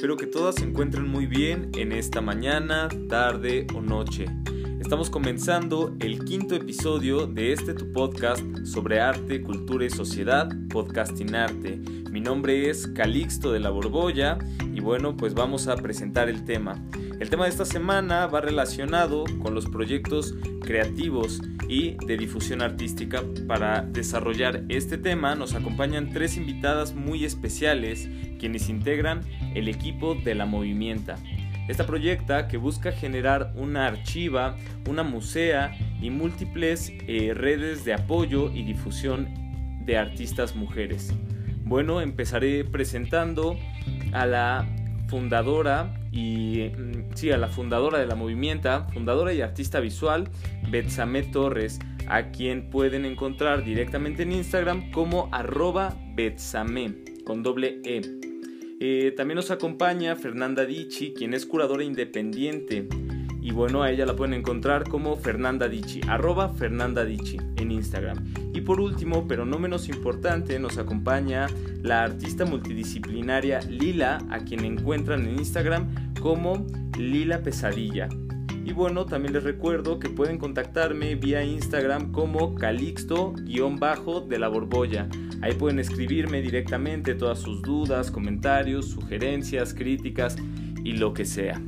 espero que todas se encuentren muy bien en esta mañana, tarde o noche. Estamos comenzando el quinto episodio de este tu podcast sobre arte, cultura y sociedad, Podcasting Arte. Mi nombre es Calixto de la Borbolla y bueno, pues vamos a presentar el tema. El tema de esta semana va relacionado con los proyectos creativos y de difusión artística. Para desarrollar este tema nos acompañan tres invitadas muy especiales quienes integran el equipo de la Movimienta. Esta proyecta que busca generar una archiva, una musea y múltiples eh, redes de apoyo y difusión de artistas mujeres. Bueno, empezaré presentando a la fundadora y mm, sí, a la fundadora de la movimienta, fundadora y artista visual, Betsamé Torres, a quien pueden encontrar directamente en Instagram como arroba Betsamé, con doble E. Eh, también nos acompaña Fernanda Dichi, quien es curadora independiente. Y bueno, a ella la pueden encontrar como Fernanda Dichi, arroba Fernanda Dichi en Instagram. Y por último, pero no menos importante, nos acompaña la artista multidisciplinaria Lila, a quien encuentran en Instagram como Lila Pesadilla. Y bueno, también les recuerdo que pueden contactarme vía Instagram como calixto-de la borbolla. Ahí pueden escribirme directamente todas sus dudas, comentarios, sugerencias, críticas y lo que sea.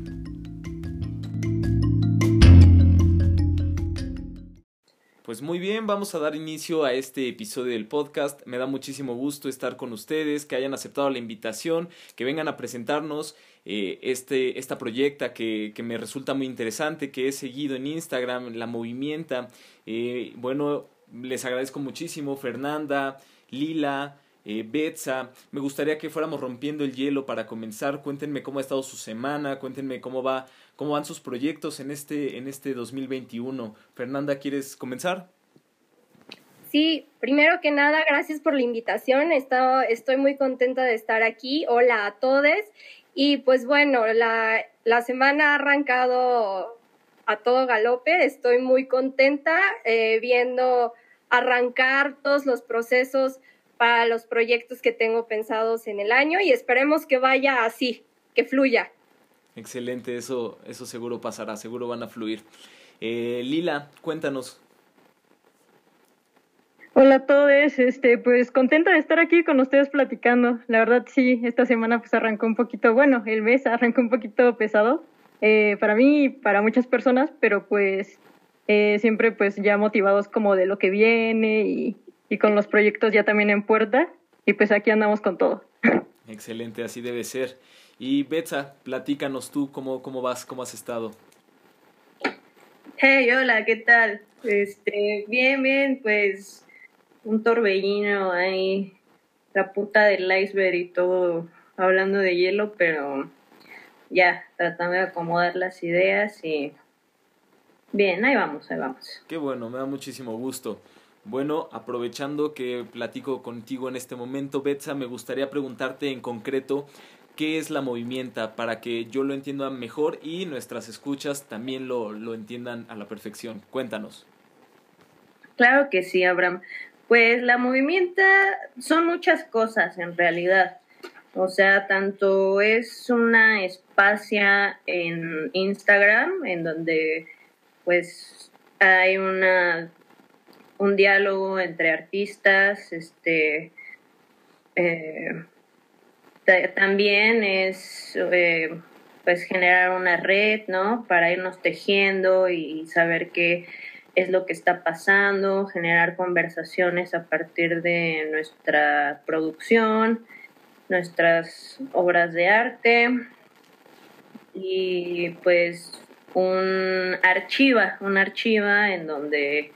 Pues muy bien, vamos a dar inicio a este episodio del podcast. Me da muchísimo gusto estar con ustedes, que hayan aceptado la invitación, que vengan a presentarnos eh, este, esta proyecta que, que, me resulta muy interesante, que he seguido en Instagram, la movimienta. Eh, bueno, les agradezco muchísimo, Fernanda, Lila, eh, Betsa. Me gustaría que fuéramos rompiendo el hielo para comenzar. Cuéntenme cómo ha estado su semana, cuéntenme cómo va, cómo van sus proyectos en este, en este 2021. Fernanda, ¿quieres comenzar? Sí, primero que nada, gracias por la invitación. estoy muy contenta de estar aquí. Hola a todos. Y pues bueno, la, la semana ha arrancado a todo galope. Estoy muy contenta eh, viendo arrancar todos los procesos para los proyectos que tengo pensados en el año y esperemos que vaya así, que fluya. Excelente, eso, eso seguro pasará, seguro van a fluir. Eh, Lila, cuéntanos. Hola a todos, este, pues contenta de estar aquí con ustedes platicando. La verdad sí, esta semana pues arrancó un poquito, bueno, el mes arrancó un poquito pesado eh, para mí y para muchas personas, pero pues eh, siempre pues ya motivados como de lo que viene y, y con los proyectos ya también en puerta y pues aquí andamos con todo. Excelente, así debe ser. Y Betsa, platícanos tú cómo, cómo vas, cómo has estado. Hey, hola, ¿qué tal? Este, bien, bien, pues un torbellino ahí, la puta del iceberg y todo hablando de hielo, pero ya tratando de acomodar las ideas y bien, ahí vamos, ahí vamos. Qué bueno, me da muchísimo gusto. Bueno, aprovechando que platico contigo en este momento, Betsa, me gustaría preguntarte en concreto qué es la movimienta para que yo lo entienda mejor y nuestras escuchas también lo, lo entiendan a la perfección. Cuéntanos. Claro que sí, Abraham. Pues la movimienta son muchas cosas en realidad. O sea, tanto es una espacia en Instagram en donde pues hay una un diálogo entre artistas, este, eh, también es eh, pues generar una red, ¿no? Para irnos tejiendo y saber qué es lo que está pasando, generar conversaciones a partir de nuestra producción, nuestras obras de arte y pues un archiva, un archiva en donde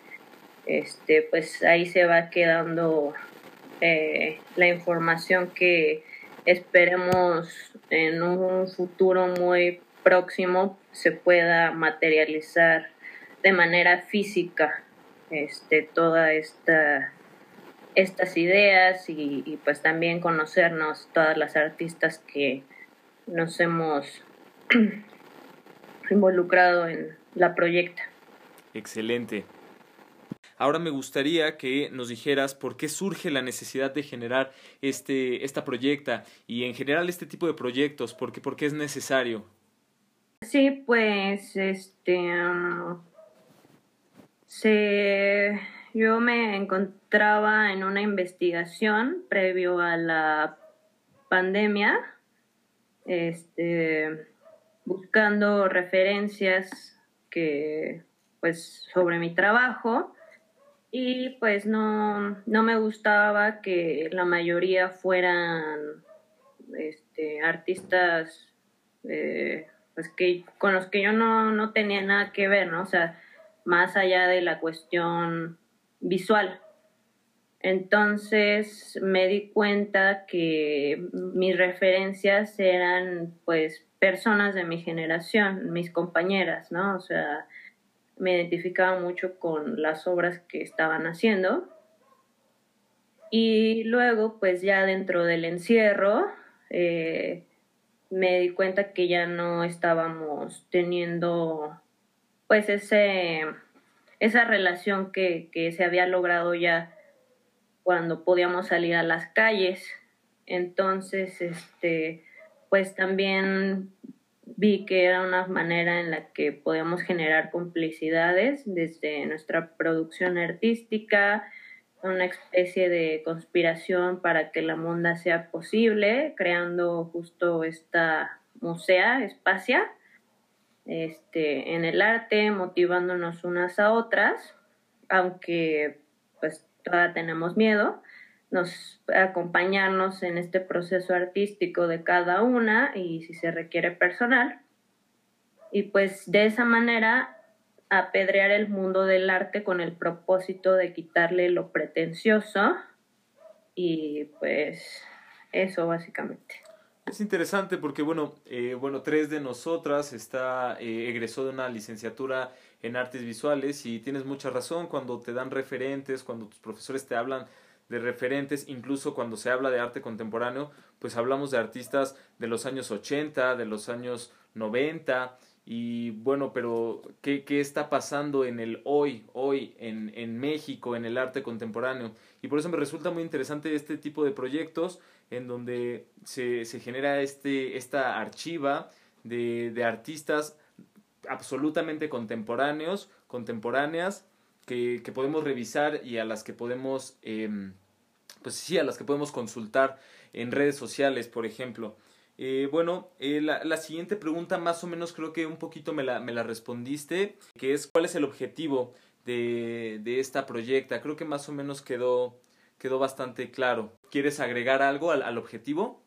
este, pues ahí se va quedando eh, la información que esperemos en un futuro muy próximo se pueda materializar de manera física este, toda esta estas ideas y, y, pues también conocernos todas las artistas que nos hemos involucrado en la proyecta. Excelente. Ahora me gustaría que nos dijeras por qué surge la necesidad de generar este, esta proyecta y en general este tipo de proyectos, por qué, por qué es necesario. Sí, pues este se yo me encontraba en una investigación previo a la pandemia, este, buscando referencias que, pues, sobre mi trabajo y pues no, no me gustaba que la mayoría fueran este, artistas eh, pues que con los que yo no, no tenía nada que ver, ¿no? O sea, más allá de la cuestión visual. Entonces me di cuenta que mis referencias eran pues personas de mi generación, mis compañeras, ¿no? O sea, me identificaba mucho con las obras que estaban haciendo. Y luego, pues ya dentro del encierro, eh, me di cuenta que ya no estábamos teniendo pues ese esa relación que, que se había logrado ya cuando podíamos salir a las calles. Entonces, este, pues también vi que era una manera en la que podíamos generar complicidades desde nuestra producción artística, una especie de conspiración para que la monda sea posible, creando justo esta musea, espacia, este, en el arte, motivándonos unas a otras, aunque pues todavía tenemos miedo, nos acompañarnos en este proceso artístico de cada una y si se requiere personal. Y pues de esa manera apedrear el mundo del arte con el propósito de quitarle lo pretencioso y pues eso básicamente. Es interesante porque, bueno, eh, bueno, tres de nosotras está eh, egresó de una licenciatura en artes visuales y tienes mucha razón cuando te dan referentes, cuando tus profesores te hablan de referentes, incluso cuando se habla de arte contemporáneo, pues hablamos de artistas de los años 80, de los años 90 y bueno, pero ¿qué, qué está pasando en el hoy, hoy, en, en México, en el arte contemporáneo? Y por eso me resulta muy interesante este tipo de proyectos en donde se, se genera este, esta archiva de, de artistas absolutamente contemporáneos, contemporáneas, que, podemos revisar y a las que podemos, eh, pues sí, a las que podemos consultar en redes sociales, por ejemplo. Eh, bueno, eh, la, la, siguiente pregunta más o menos creo que un poquito me la, me la respondiste, que es cuál es el objetivo de, de esta proyecta. Creo que más o menos quedó, quedó bastante claro. ¿Quieres agregar algo al, al objetivo?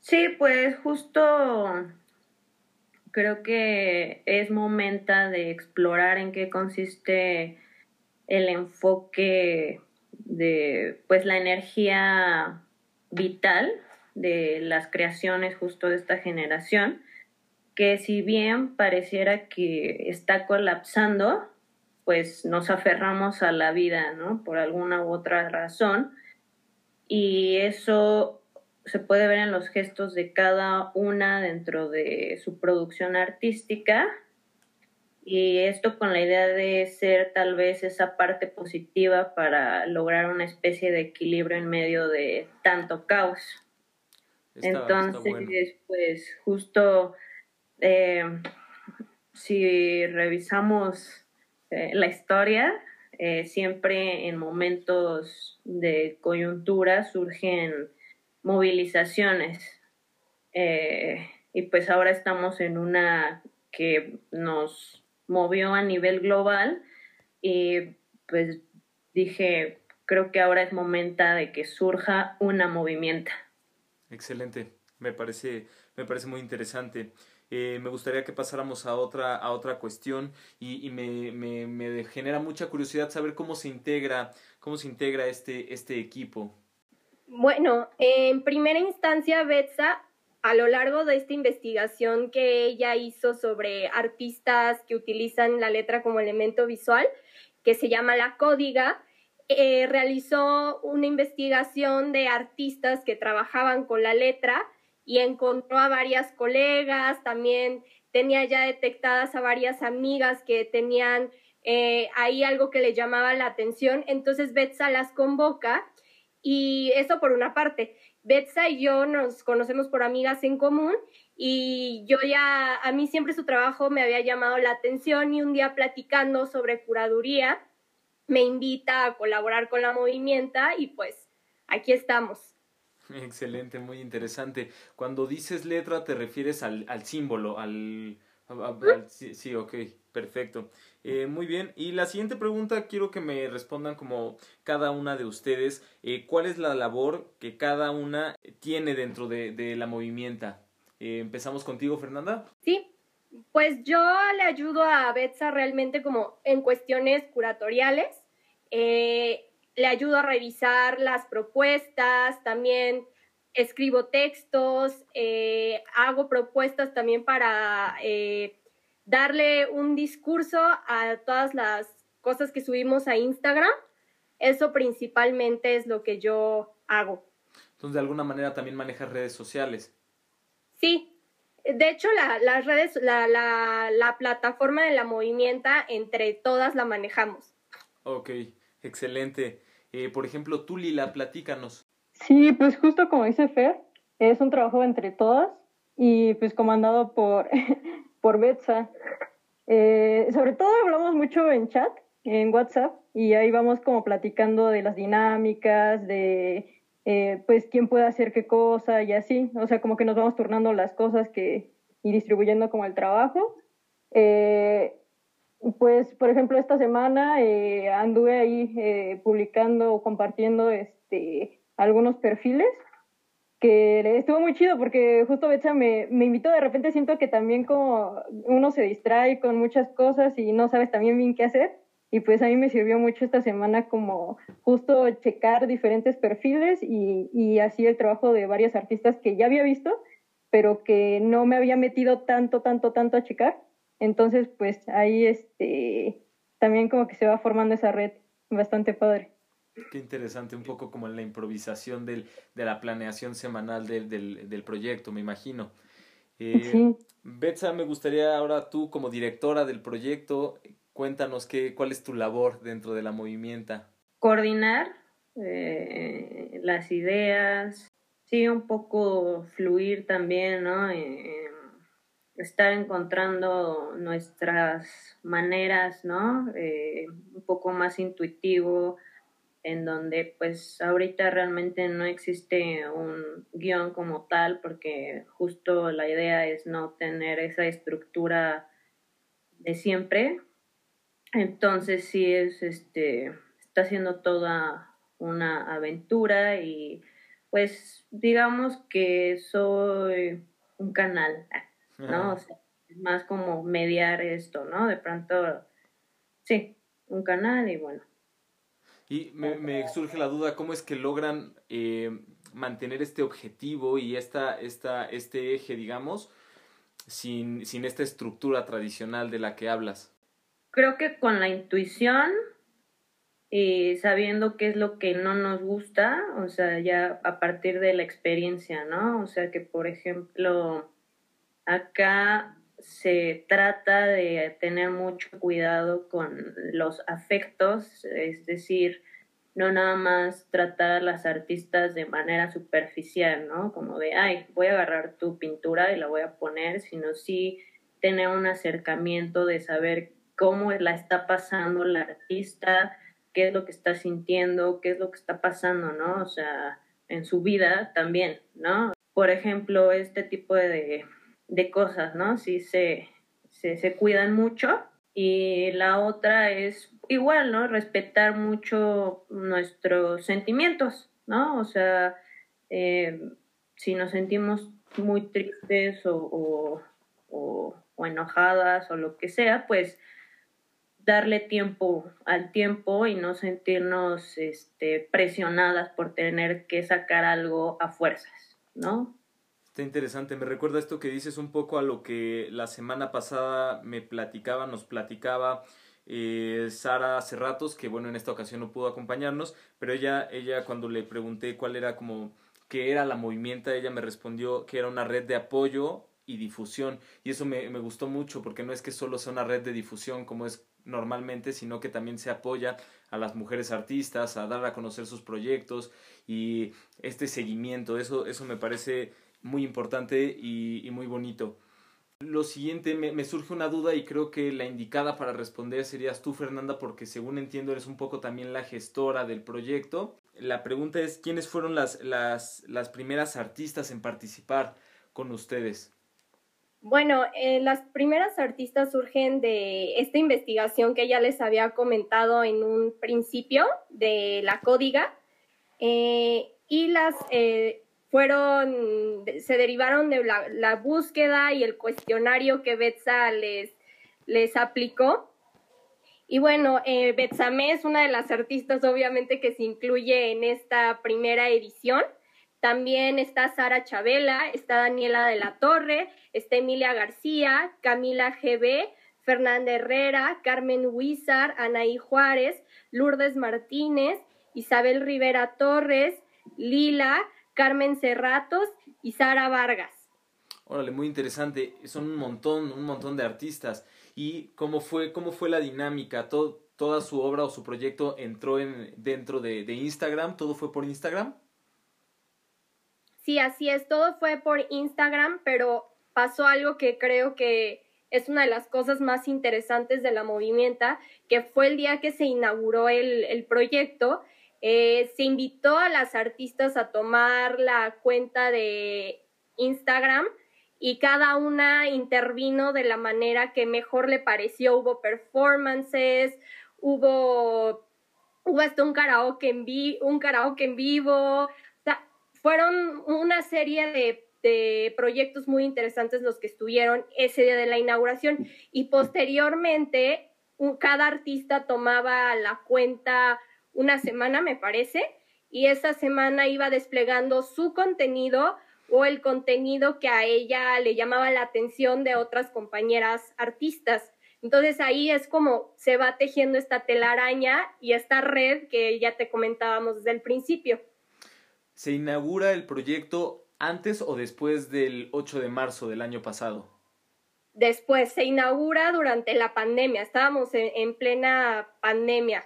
Sí, pues justo creo que es momento de explorar en qué consiste el enfoque de pues la energía vital de las creaciones justo de esta generación, que si bien pareciera que está colapsando, pues nos aferramos a la vida, ¿no? Por alguna u otra razón. Y eso se puede ver en los gestos de cada una dentro de su producción artística. Y esto con la idea de ser tal vez esa parte positiva para lograr una especie de equilibrio en medio de tanto caos. Entonces, pues justo eh, si revisamos eh, la historia, eh, siempre en momentos de coyuntura surgen movilizaciones. y pues ahora estamos en una que nos movió a nivel global y pues dije, creo que ahora es momento de que surja una movimiento. Excelente, me parece, me parece muy interesante. Eh, me gustaría que pasáramos a otra, a otra cuestión y, y me, me, me, genera mucha curiosidad saber cómo se integra, cómo se integra este, este equipo. Bueno, en primera instancia, Betsa, a lo largo de esta investigación que ella hizo sobre artistas que utilizan la letra como elemento visual, que se llama La Códiga, eh, realizó una investigación de artistas que trabajaban con la letra y encontró a varias colegas, también tenía ya detectadas a varias amigas que tenían eh, hay algo que le llamaba la atención, entonces Betsa las convoca y eso por una parte. Betsa y yo nos conocemos por amigas en común y yo ya, a mí siempre su trabajo me había llamado la atención y un día platicando sobre curaduría, me invita a colaborar con la movimienta y pues aquí estamos. Excelente, muy interesante. Cuando dices letra te refieres al, al símbolo, al... sí, sí, ok, perfecto. Eh, muy bien, y la siguiente pregunta quiero que me respondan como cada una de ustedes, eh, ¿cuál es la labor que cada una tiene dentro de, la movimienta? Eh, empezamos contigo, Fernanda. Sí, pues yo le ayudo a Betsa realmente como en cuestiones curatoriales. Le ayudo a revisar las propuestas, también escribo textos, hago propuestas también para darle un discurso a todas las cosas que subimos a Instagram. Eso principalmente es lo que yo hago. Entonces, de alguna manera también manejas redes sociales. Sí, de hecho la, las redes, la, la, la plataforma de la movimienta, entre todas la manejamos. Ok, excelente. Eh, por ejemplo, tú, Lila, platícanos. Sí, pues justo como dice Fer, es un trabajo entre todas y pues comandado por, por Betsa. Eh, sobre todo hablamos mucho en chat, en WhatsApp, y ahí vamos como platicando de las dinámicas, de eh, pues quién puede hacer qué cosa y así, o sea, como que nos vamos turnando las cosas que, y distribuyendo como el trabajo. Eh, pues, por ejemplo, esta semana eh, anduve ahí eh, publicando o compartiendo este, algunos perfiles que estuvo muy chido porque justo Betsa me, me invitó, de repente siento que también como uno se distrae con muchas cosas y no sabes también bien qué hacer y pues a mí me sirvió mucho esta semana como justo checar diferentes perfiles y, y así el trabajo de varios artistas que ya había visto, pero que no me había metido tanto, tanto, tanto a checar. Entonces, pues ahí este, también como que se va formando esa red bastante padre. Qué interesante, un poco como en la improvisación del, de la planeación semanal del, del, del proyecto, me imagino. Eh, Sí. Betsa, me gustaría ahora tú como directora del proyecto, cuéntanos qué, cuál es tu labor dentro de la movimienta. Coordinar eh, las ideas, sí, un poco fluir también, ¿no? Eh, estar encontrando nuestras maneras, ¿no? Eh, un poco más intuitivo, en donde pues ahorita realmente no existe un guion como tal, porque justo la idea es no tener esa estructura de siempre. Entonces sí es este está siendo toda una aventura y pues digamos que soy un canal, ¿no? O sea, es más como mediar esto, ¿no? De pronto, sí, un canal y bueno. Y me, me surge la duda, ¿cómo es que logran eh, mantener este objetivo y esta, esta, este eje, digamos, sin, sin esta estructura tradicional de la que hablas? Creo que con la intuición y sabiendo qué es lo que no nos gusta, o sea, ya a partir de la experiencia, ¿no? O sea, que por ejemplo, acá se trata de tener mucho cuidado con los afectos, es decir, no nada más tratar a las artistas de manera superficial, ¿no? Como de, ay, voy a agarrar tu pintura y la voy a poner, sino sí tener un acercamiento de saber cómo la está pasando la artista, qué es lo que está sintiendo, qué es lo que está pasando, ¿no? O sea, en su vida también, ¿no? Por ejemplo, este tipo de, de cosas, ¿no? Sí se, se, se, cuidan mucho. Y la otra es igual, ¿no? Respetar mucho nuestros sentimientos, ¿no? O sea, eh, si nos sentimos muy tristes o, o, o, o enojadas o lo que sea, pues darle tiempo al tiempo y no sentirnos este, presionadas por tener que sacar algo a fuerzas, ¿no? Está interesante, me recuerda esto que dices un poco a lo que la semana pasada me platicaba, nos platicaba eh, Sara Cerratos, que bueno, en esta ocasión no pudo acompañarnos, pero ella, ella cuando le pregunté cuál era como, qué era la movimienta, ella me respondió que era una red de apoyo y difusión, y eso me, me gustó mucho, porque no es que solo sea una red de difusión, como es normalmente, sino que también se apoya a las mujeres artistas, a dar a conocer sus proyectos y este seguimiento. Eso, eso me parece muy importante y, muy bonito. Lo siguiente, me, me, surge una duda y creo que la indicada para responder serías tú, Fernanda, porque según entiendo eres un poco también la gestora del proyecto. La pregunta es, ¿quiénes fueron las, las, las primeras artistas en participar con ustedes? Bueno, eh, las primeras artistas surgen de esta investigación que ya les había comentado en un principio de la códiga eh, y las eh, fueron, se derivaron de la, búsqueda y el cuestionario que Betsa les, les aplicó. Y bueno, eh, Betsamé es una de las artistas obviamente que se incluye en esta primera edición. También está Sara Chabela, está Daniela de la Torre, está Emilia García, Camila GB, Fernanda Herrera, Carmen Huizar, Anaí Juárez, Lourdes Martínez, Isabel Rivera Torres, Lila, Carmen Cerratos y Sara Vargas. Órale, muy interesante. Son un montón, un montón de artistas. ¿Y cómo fue, cómo fue la dinámica? ¿Toda su obra o su proyecto entró en, dentro de Instagram? ¿Todo fue por Instagram? Sí, así es, todo fue por Instagram, pero pasó algo que creo que es una de las cosas más interesantes de la movimienta, que fue el día que se inauguró el, proyecto. Eh, se invitó a las artistas a tomar la cuenta de Instagram y cada una intervino de la manera que mejor le pareció. Hubo performances, hubo, hubo hasta un karaoke en, un karaoke en vivo, fueron una serie de, proyectos muy interesantes los que estuvieron ese día de la inauguración y posteriormente cada artista tomaba la cuenta una semana, me parece, y esa semana iba desplegando su contenido o el contenido que a ella le llamaba la atención de otras compañeras artistas. Entonces ahí es como se va tejiendo esta telaraña y esta red que ya te comentábamos desde el principio. ¿Se inaugura el proyecto antes o después del 8 de marzo del año pasado? Después, se inaugura durante la pandemia, estábamos en, plena pandemia.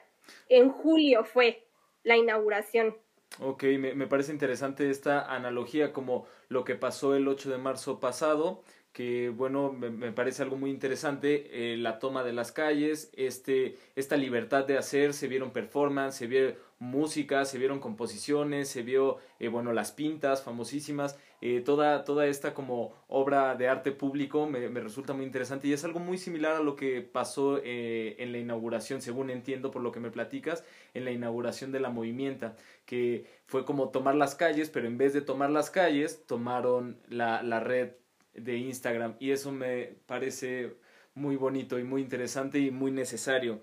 En julio fue la inauguración. Ok, me, me, parece interesante esta analogía como lo que pasó el 8 de marzo pasado, que bueno, me, parece algo muy interesante, eh, la toma de las calles, este, esta libertad de hacer, se vieron performance, se vio música, se vieron composiciones, se vio, eh, bueno, las pintas famosísimas, eh, toda, toda esta como obra de arte público me, me, resulta muy interesante y es algo muy similar a lo que pasó en la inauguración, según entiendo por lo que me platicas, en la inauguración de la movimienta, que fue como tomar las calles, pero en vez de tomar las calles, tomaron la, la red de Instagram y eso me parece muy bonito y muy interesante y muy necesario.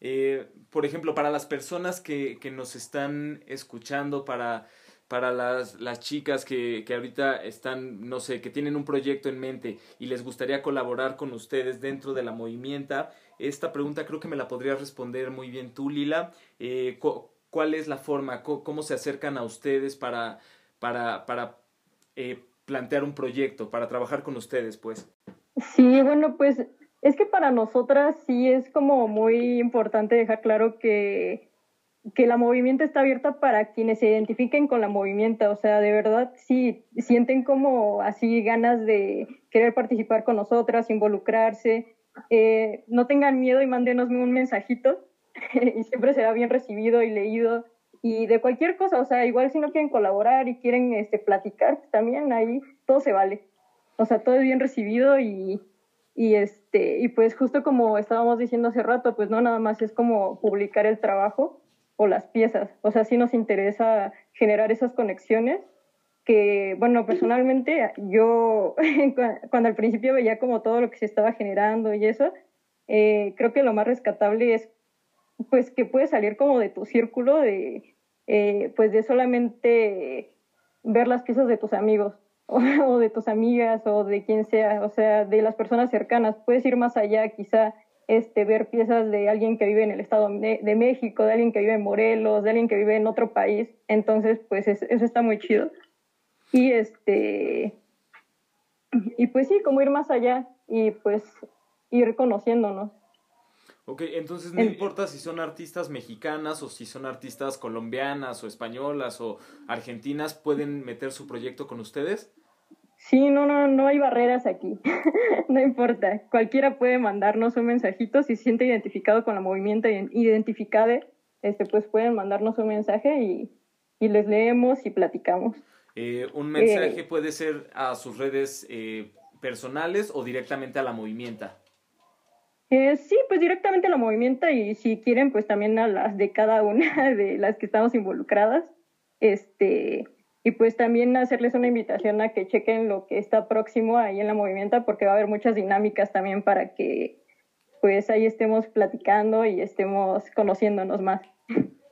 Eh, por ejemplo, para las personas que, que nos están escuchando, para, para las, las chicas que, que, ahorita están, no sé, que tienen un proyecto en mente y les gustaría colaborar con ustedes dentro de la movimienta, esta pregunta creo que me la podrías responder muy bien tú, Lila. Eh, ¿Cuál es la forma? ¿Cómo, se acercan a ustedes para, para, para eh, plantear un proyecto, para trabajar con ustedes, pues? Sí, bueno, pues es que para nosotras sí es como muy importante dejar claro que, que la movimiento está abierta para quienes se identifiquen con la movimiento, o sea, de verdad sí sienten como así ganas de querer participar con nosotras, involucrarse, eh, no tengan miedo y mándenos un mensajito. Y siempre será bien recibido y leído y de cualquier cosa, o sea, igual si no quieren colaborar y quieren este, platicar, también ahí todo se vale. O sea, todo es bien recibido y, y, este, y pues justo como estábamos diciendo hace rato, pues no nada más es como publicar el trabajo o las piezas, o sea, sí nos interesa generar esas conexiones que, bueno, personalmente yo cuando al principio veía como todo lo que se estaba generando y eso, eh, creo que lo más rescatable es pues que puede salir como de tu círculo de, eh, pues de solamente ver las piezas de tus amigos o, de tus amigas o de quien sea, o sea, de las personas cercanas. Puedes ir más allá, quizá este, ver piezas de alguien que vive en el Estado de, México, de alguien que vive en Morelos, de alguien que vive en otro país. Entonces, pues eso está muy chido. Y este y pues sí, como ir más allá y pues ir conociéndonos. Ok, entonces no importa si son artistas mexicanas o si son artistas colombianas o españolas o argentinas, ¿pueden meter su proyecto con ustedes? Sí, no, no, no hay barreras aquí. no importa. Cualquiera puede mandarnos un mensajito si se siente identificado con la movimiento identificada, este, pues pueden mandarnos un mensaje y, les leemos y platicamos. Eh, un mensaje eh, puede ser a sus redes eh, personales o directamente a la movimiento. Eh, sí, pues directamente la movimiento y si quieren, pues también a las de cada una de las que estamos involucradas. Este, y pues también hacerles una invitación a que chequen lo que está próximo ahí en la movimiento porque va a haber muchas dinámicas también para que pues ahí estemos platicando y estemos conociéndonos más.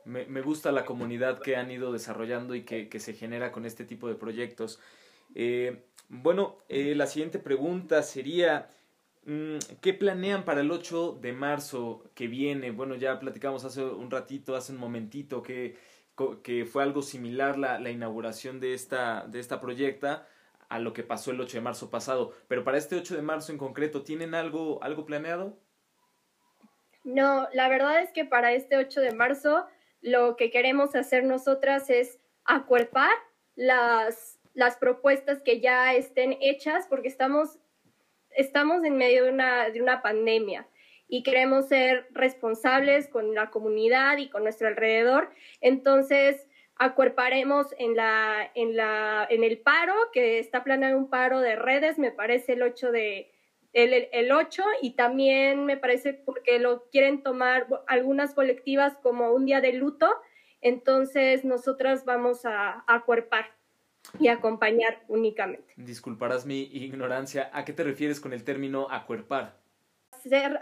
Me, me gusta la comunidad que han ido desarrollando y que, que se genera con este tipo de proyectos. Eh, bueno, eh, la siguiente pregunta sería, ¿Qué planean para el 8 de marzo que viene? Bueno, ya platicamos hace un ratito, hace un momentito, que, que fue algo similar la, la inauguración de esta, de esta proyecta a lo que pasó el 8 de marzo pasado. Pero para este 8 de marzo en concreto, ¿tienen algo, algo planeado? No, la verdad es que para este 8 de marzo lo que queremos hacer nosotras es acuerpar las, las propuestas que ya estén hechas, porque estamos estamos en medio de una, de una pandemia y queremos ser responsables con la comunidad y con nuestro alrededor. Entonces, acuerparemos en, la, en, la, en el paro, que está planeado un paro de redes, me parece el 8 de... El, el 8 y también me parece porque lo quieren tomar algunas colectivas como un día de luto, entonces nosotras vamos a, a acuerpar y acompañar únicamente. Disculparás mi ignorancia. ¿A qué te refieres con el término acuerpar?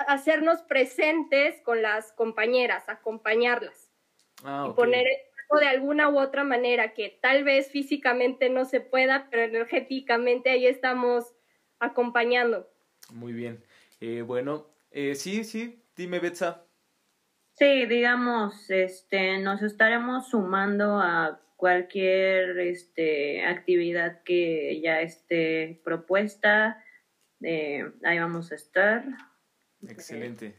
hacernos presentes con las compañeras, acompañarlas. Ah, y poner de alguna u otra manera que tal vez físicamente no se pueda, pero energéticamente ahí estamos acompañando. Muy bien. Eh, bueno, eh, sí, sí, dime, Betsa. Sí, digamos, este, nos estaremos sumando a cualquier este, actividad que ya esté propuesta, eh, ahí vamos a estar. Excelente.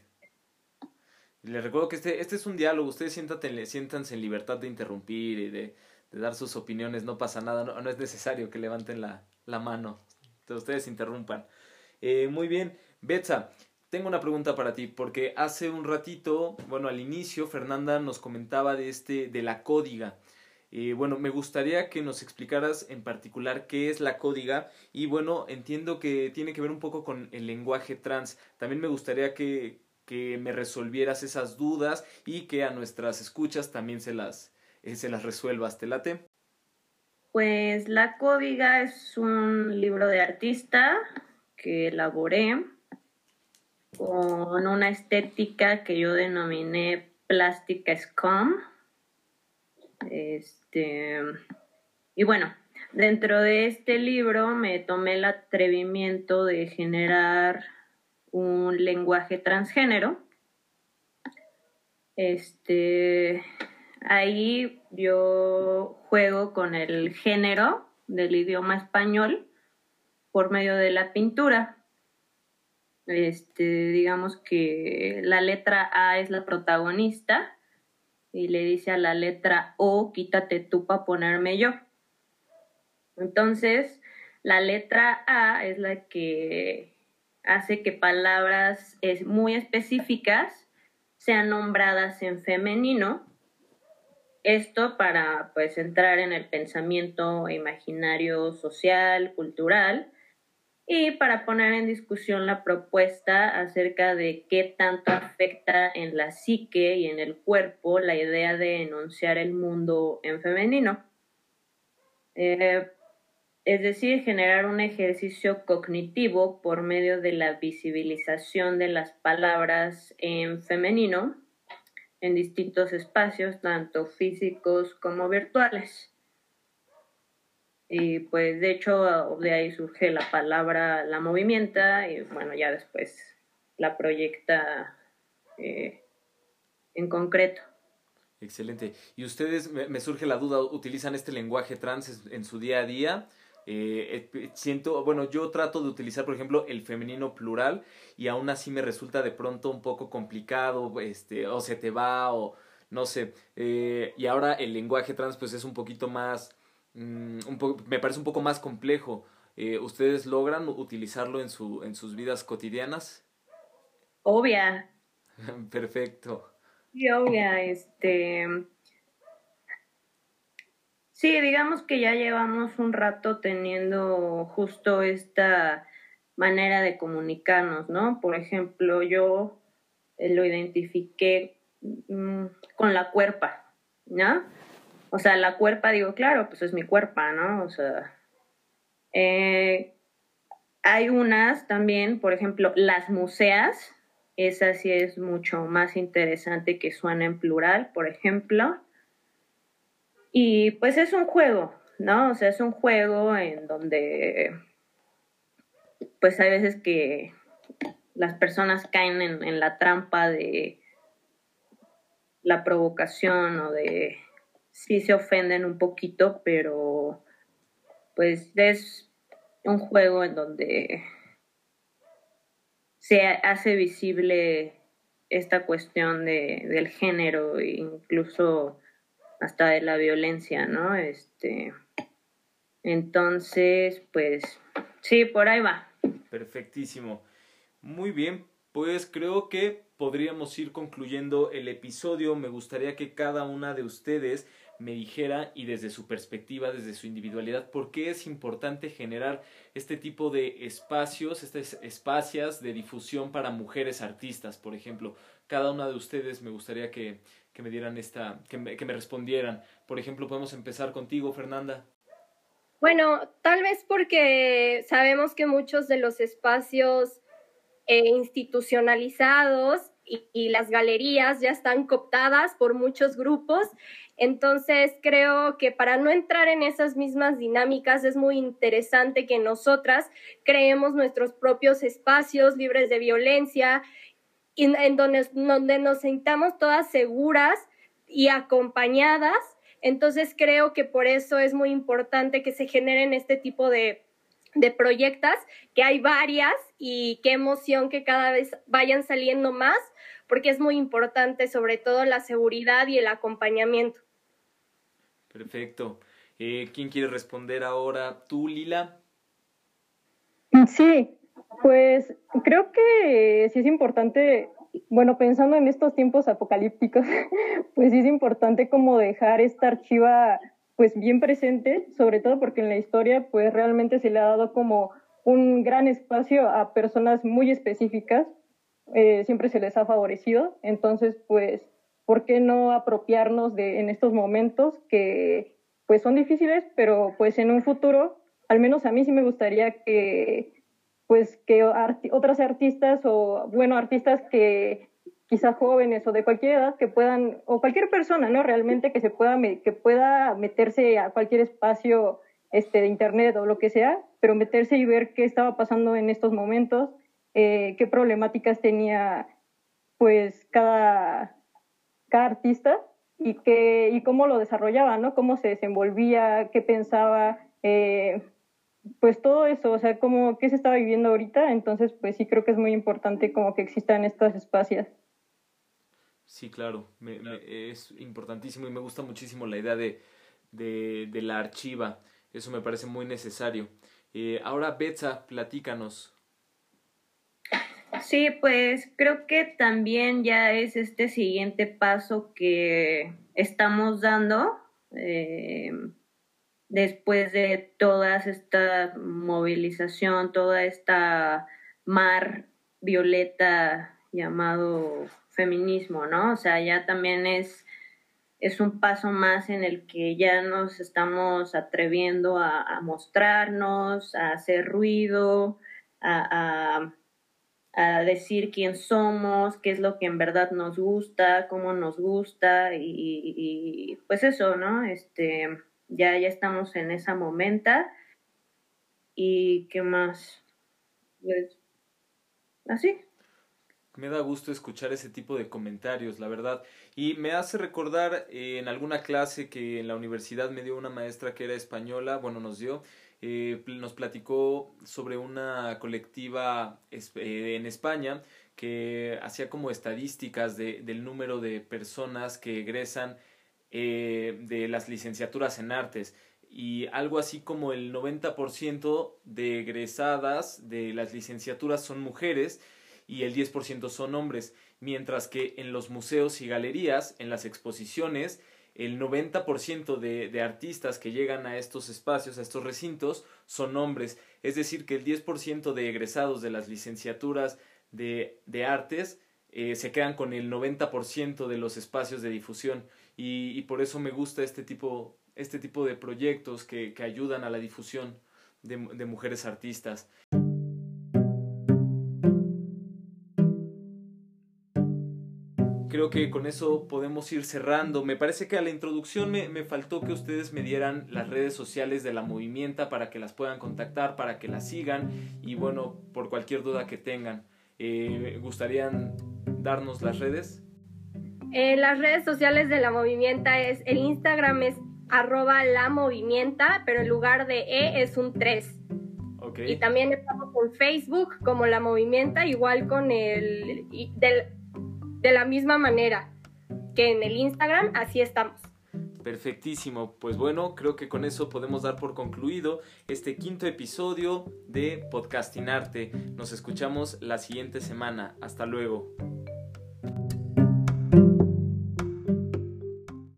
Les recuerdo que este, este es un diálogo, ustedes siéntate, siéntanse en libertad de interrumpir y de, dar sus opiniones, no pasa nada, no, es necesario que levanten la, mano, ustedes interrumpan. Eh, muy bien, Betsa, tengo una pregunta para ti, porque hace un ratito, bueno, al inicio, Fernanda nos comentaba de este, de la códiga. Eh, bueno, me gustaría que nos explicaras en particular qué es la códiga y bueno, entiendo que tiene que ver un poco con el lenguaje trans. También me gustaría que, que me resolvieras esas dudas y que a nuestras escuchas también se las, eh, se las resuelvas. ¿Te late? Pues la códiga es un libro de artista que elaboré con una estética que yo denominé plástica scum. Este, y bueno, dentro de este libro me tomé el atrevimiento de generar un lenguaje transgénero. Este, ahí yo juego con el género del idioma español por medio de la pintura. Este, digamos que la letra A es la protagonista y le dice a la letra O, quítate tú para ponerme yo. Entonces, la letra A es la que hace que palabras muy específicas sean nombradas en femenino. Esto para pues entrar en el pensamiento imaginario social, cultural y para poner en discusión la propuesta acerca de qué tanto afecta en la psique y en el cuerpo la idea de enunciar el mundo en femenino. Eh, es decir, generar un ejercicio cognitivo por medio de la visibilización de las palabras en femenino en distintos espacios, tanto físicos como virtuales. Y pues de hecho de ahí surge la palabra la movimienta y bueno, ya después la proyecta eh, en concreto. Excelente. ¿Y ustedes, me, surge la duda, utilizan este lenguaje trans en su día a día? Eh, eh, siento, bueno, yo trato de utilizar, por ejemplo, el femenino plural y aún así me resulta de pronto un poco complicado, este, o se te va, o no sé. Eh, y ahora el lenguaje trans, pues es un poquito más, mm, un me parece un poco más complejo. ¿Ustedes logran utilizarlo en, su, en sus vidas cotidianas? Obvia. Perfecto. Sí, obvia, este Sí, digamos que ya llevamos un rato teniendo justo esta manera de comunicarnos, ¿no? Por ejemplo, yo eh, lo identifiqué mm, con la cuerpa, ¿no? O sea, la cuerpa, digo, claro, pues es mi cuerpa, ¿no? O sea, eh, hay unas también, por ejemplo, las museas, esa sí es mucho más interesante que suena en plural, por ejemplo. Y pues es un juego, ¿no? O sea, es un juego en donde pues hay veces que las personas caen en, la trampa de la provocación o de sí se ofenden un poquito, pero pues es un juego en donde se hace visible esta cuestión de, del género incluso hasta de la violencia, ¿no? Este, entonces, pues, sí, por ahí va. Perfectísimo. Muy bien, pues creo que podríamos ir concluyendo el episodio. Me gustaría que cada una de ustedes me dijera y desde su perspectiva, desde su individualidad, por qué es importante generar este tipo de espacios, estas espacios de difusión para mujeres artistas, por ejemplo. Cada una de ustedes me gustaría que, que me dieran esta, que me, que me respondieran. Por ejemplo, podemos empezar contigo, Fernanda. Bueno, tal vez porque sabemos que muchos de los espacios eh, institucionalizados y, y, las galerías ya están cooptadas por muchos grupos. Entonces, creo que para no entrar en esas mismas dinámicas es muy interesante que nosotras creemos nuestros propios espacios libres de violencia en donde, donde nos sintamos todas seguras y acompañadas. Entonces creo que por eso es muy importante que se generen este tipo de, de proyectos, que hay varias y qué emoción que cada vez vayan saliendo más, porque es muy importante sobre todo la seguridad y el acompañamiento. Perfecto. Eh, ¿Quién quiere responder ahora? ¿Tú, Lila? Sí, pues creo que sí es importante, bueno, pensando en estos tiempos apocalípticos, pues sí es importante como dejar esta archiva pues bien presente, sobre todo porque en la historia pues realmente se le ha dado como un gran espacio a personas muy específicas, eh, siempre se les ha favorecido, entonces pues, ¿por qué no apropiarnos de en estos momentos que pues son difíciles, pero pues en un futuro, al menos a mí sí me gustaría que pues que otras artistas o, bueno, artistas que quizá jóvenes o de cualquier edad que puedan, o cualquier persona, ¿no? Realmente que se pueda, que pueda meterse a cualquier espacio este, de internet o lo que sea, pero meterse y ver qué estaba pasando en estos momentos, eh, qué problemáticas tenía pues cada, cada artista y, qué, y cómo lo desarrollaba, ¿no? Cómo se desenvolvía, qué pensaba, eh, pues todo eso, o sea, como qué se estaba viviendo ahorita, entonces pues sí creo que es muy importante como que existan estos espacios. Sí, claro, es importantísimo y me gusta muchísimo la idea de, de, la archiva, eso me parece muy necesario. Eh, ahora, Betsa, platícanos. Sí, pues creo que también ya es este siguiente paso que estamos dando. Eh, después de toda esta movilización, toda esta mar violeta llamado feminismo, ¿no? O sea, ya también es, es un paso más en el que ya nos estamos atreviendo a, mostrarnos, a hacer ruido, a, a, decir quién somos, qué es lo que en verdad nos gusta, cómo nos gusta y, y pues eso, ¿no? Este ya, ya estamos en esa momenta. ¿Y qué más? Pues, así. Me da gusto escuchar ese tipo de comentarios, la verdad. Y me hace recordar eh, en alguna clase que en la universidad me dio una maestra que era española, bueno, nos dio, eh, nos platicó sobre una colectiva eh, en España que hacía como estadísticas de, del número de personas que egresan de las licenciaturas en artes. Y algo así como el 90% de egresadas de las licenciaturas son mujeres y el 10% son hombres, mientras que en los museos y galerías, en las exposiciones, el 90% de, de artistas que llegan a estos espacios, a estos recintos, son hombres. Es decir, que el 10% de egresados de las licenciaturas de, de artes eh, se quedan con el 90% de los espacios de difusión. Y, y, por eso me gusta este tipo, este tipo de proyectos que, que ayudan a la difusión de, de mujeres artistas. Creo que con eso podemos ir cerrando. Me parece que a la introducción me, me, faltó que ustedes me dieran las redes sociales de la movimienta para que las puedan contactar, para que las sigan y bueno, por cualquier duda que tengan. Eh, ¿Gustarían darnos las redes? Eh, las redes sociales de la movimienta es, el Instagram es arroba la movimienta, pero en lugar de E es un 3. Okay. Y también estamos en Facebook como la movimienta, igual con el... Del, de la misma manera que en el Instagram, así estamos. Perfectísimo. Pues bueno, creo que con eso podemos dar por concluido este quinto episodio de Podcastinarte. Nos escuchamos la siguiente semana. Hasta luego.